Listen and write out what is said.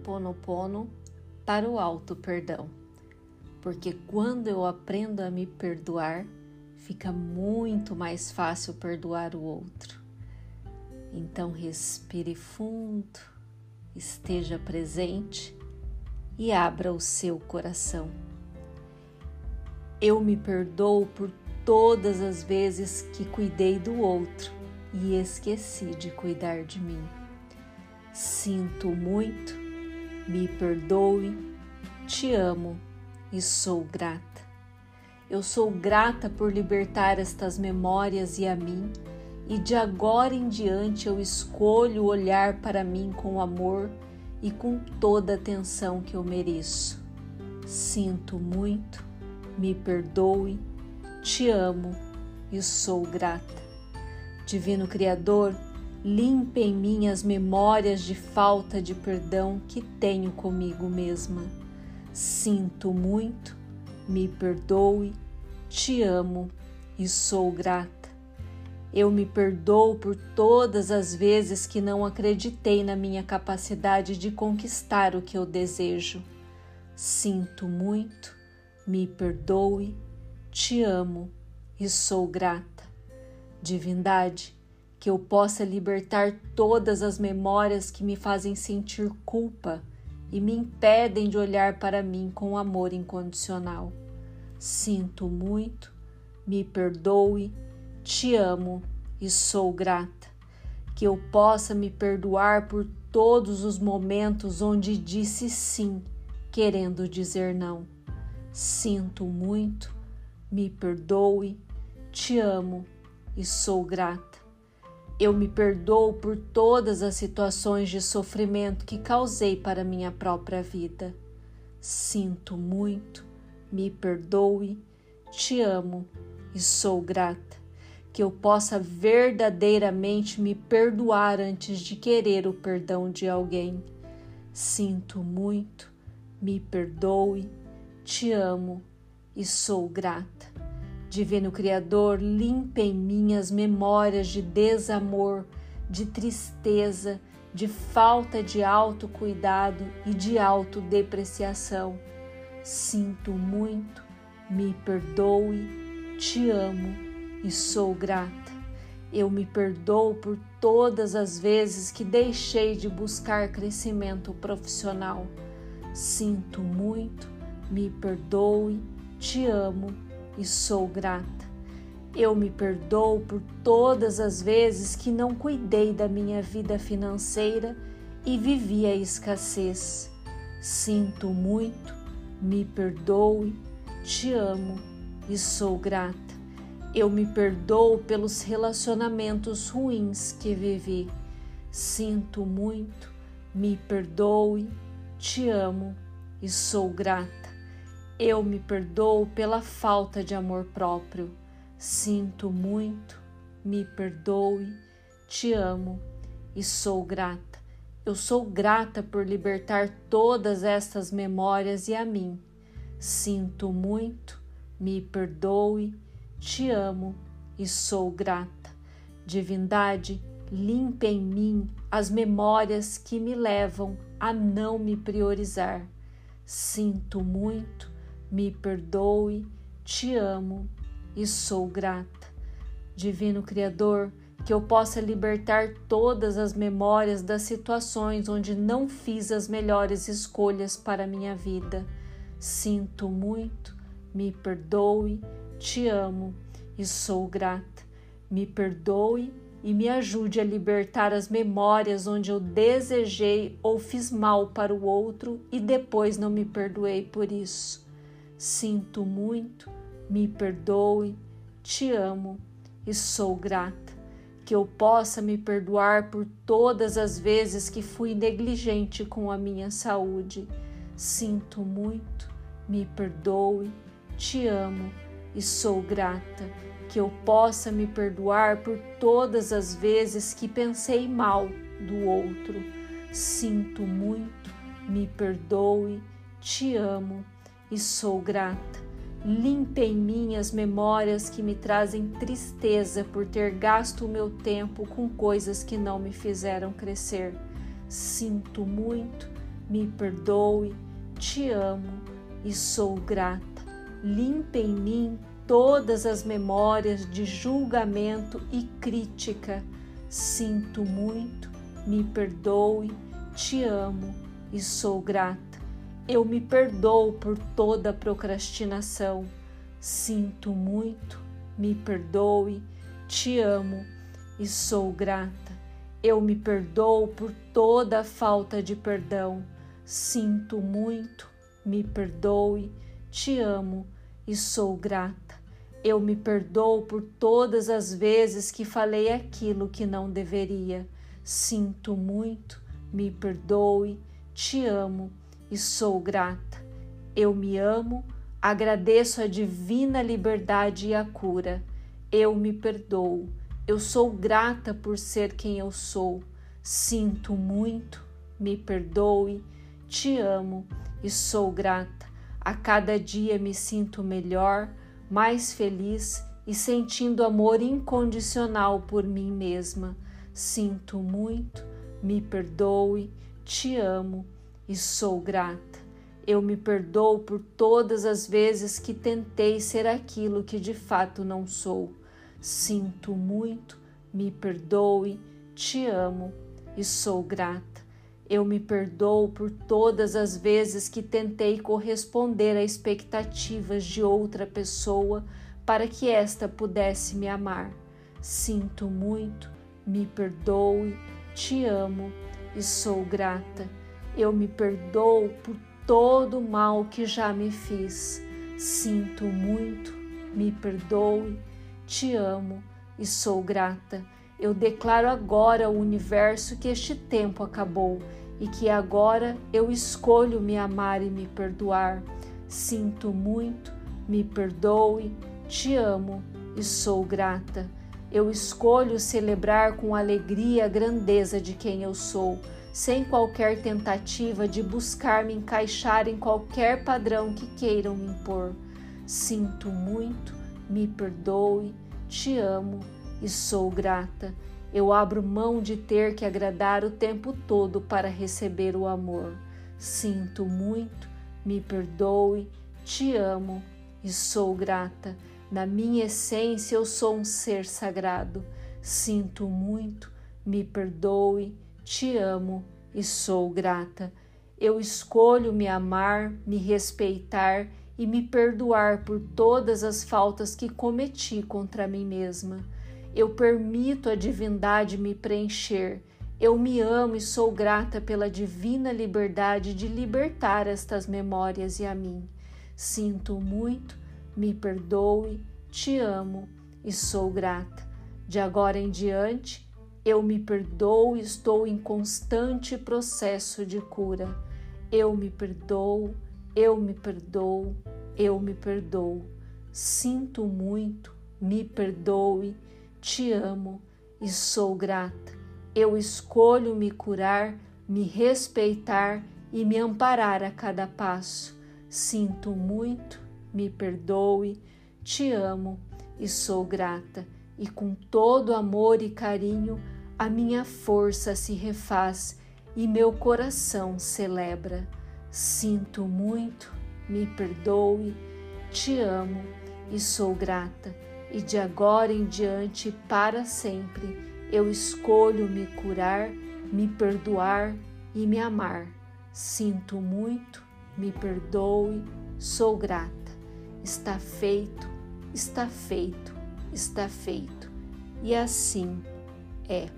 Ho'oponopono para o alto perdão. Porque quando eu aprendo a me perdoar, fica muito mais fácil perdoar o outro. Então respire fundo, esteja presente e abra o seu coração. Eu me perdoo por todas as vezes que cuidei do outro e esqueci de cuidar de mim. Sinto muito, me perdoe, te amo e sou grata. Eu sou grata por libertar estas memórias e a mim, e de agora em diante eu escolho olhar para mim com amor e com toda a atenção que eu mereço. Sinto muito, me perdoe, te amo e sou grata. Divino Criador, limpe em mim as memórias de falta de perdão que tenho comigo mesma. Sinto muito, me perdoe, te amo e sou grata. Eu me perdoo por todas as vezes que não acreditei na minha capacidade de conquistar o que eu desejo. Sinto muito, me perdoe, te amo e sou grata. Divindade, que eu possa libertar todas as memórias que me fazem sentir culpa e me impedem de olhar para mim com amor incondicional. Sinto muito, me perdoe, te amo e sou grata. Que eu possa me perdoar por todos os momentos onde disse sim, querendo dizer não. Sinto muito, me perdoe, te amo e sou grata. Eu me perdoo por todas as situações de sofrimento que causei para minha própria vida. Sinto muito, me perdoe, te amo e sou grata. Que eu possa verdadeiramente me perdoar antes de querer o perdão de alguém. Sinto muito, me perdoe, te amo e sou grata. Divino Criador, limpe em mim as memórias de desamor, de tristeza, de falta de autocuidado e de autodepreciação. Sinto muito, me perdoe, te amo e sou grata. Eu me perdoo por todas as vezes que deixei de buscar crescimento profissional. Sinto muito, me perdoe, te amo e sou grata. Eu me perdoo por todas as vezes que não cuidei da minha vida financeira e vivi a escassez. Sinto muito, me perdoe, te amo e sou grata. Eu me perdoo pelos relacionamentos ruins que vivi. Sinto muito, me perdoe, te amo e sou grata. Eu me perdoo pela falta de amor próprio. Sinto muito, me perdoe, te amo e sou grata. Eu sou grata por libertar todas estas memórias e a mim. Sinto muito, me perdoe, te amo e sou grata. Divindade, limpe em mim as memórias que me levam a não me priorizar. Sinto muito, me perdoe, te amo e sou grata. Divino Criador, que eu possa libertar todas as memórias das situações onde não fiz as melhores escolhas para minha vida. Sinto muito, me perdoe, te amo e sou grata. Me perdoe e me ajude a libertar as memórias onde eu desejei ou fiz mal para o outro e depois não me perdoei por isso. Sinto muito, me perdoe, te amo e sou grata. Que eu possa me perdoar por todas as vezes que fui negligente com a minha saúde. Sinto muito, me perdoe, te amo e sou grata. Que eu possa me perdoar por todas as vezes que pensei mal do outro. Sinto muito, me perdoe, te amo e sou grata. Limpe em mim as memórias que me trazem tristeza por ter gasto o meu tempo com coisas que não me fizeram crescer. Sinto muito, me perdoe, te amo e sou grata. Limpe em mim todas as memórias de julgamento e crítica. Sinto muito, me perdoe, te amo e sou grata. Eu me perdoo por toda procrastinação. Sinto muito, me perdoe, te amo e sou grata. Eu me perdoo por toda falta de perdão. Sinto muito, me perdoe, te amo e sou grata. Eu me perdoo por todas as vezes que falei aquilo que não deveria. Sinto muito, me perdoe, te amo e sou grata. Eu me amo, agradeço a divina liberdade e a cura. Eu me perdoo. Eu sou grata por ser quem eu sou. Sinto muito, me perdoe, te amo e sou grata. A cada dia me sinto melhor, mais feliz e sentindo amor incondicional por mim mesma. Sinto muito, me perdoe, te amo e sou grata. Eu me perdoo por todas as vezes que tentei ser aquilo que de fato não sou. Sinto muito, me perdoe, te amo e sou grata. Eu me perdoo por todas as vezes que tentei corresponder a expectativas de outra pessoa para que esta pudesse me amar. Sinto muito, me perdoe, te amo e sou grata. Eu me perdoo por todo o mal que já me fiz. Sinto muito, me perdoe, te amo e sou grata. Eu declaro agora ao universo que este tempo acabou e que agora eu escolho me amar e me perdoar. Sinto muito, me perdoe, te amo e sou grata. Eu escolho celebrar com alegria a grandeza de quem eu sou sem qualquer tentativa de buscar me encaixar em qualquer padrão que queiram me impor. Sinto muito, me perdoe, te amo e sou grata. Eu abro mão de ter que agradar o tempo todo para receber o amor. Sinto muito, me perdoe, te amo e sou grata. Na minha essência eu sou um ser sagrado. Sinto muito, me perdoe, te amo e sou grata. Eu escolho me amar, me respeitar e me perdoar por todas as faltas que cometi contra mim mesma. Eu permito a divindade me preencher. Eu me amo e sou grata pela divina liberdade de libertar estas memórias e a mim. Sinto muito, me perdoe, te amo e sou grata. De agora em diante, eu me perdoo e estou em constante processo de cura. Eu me perdoo, eu me perdoo, eu me perdoo. Sinto muito, me perdoe, te amo e sou grata. Eu escolho me curar, me respeitar e me amparar a cada passo. Sinto muito, me perdoe, te amo e sou grata e com todo amor e carinho a minha força se refaz e meu coração celebra. Sinto muito, me perdoe, te amo e sou grata, e de agora em diante para sempre eu escolho me curar, me perdoar e me amar. Sinto muito, me perdoe, sou grata. Está feito, está feito está feito. E assim é.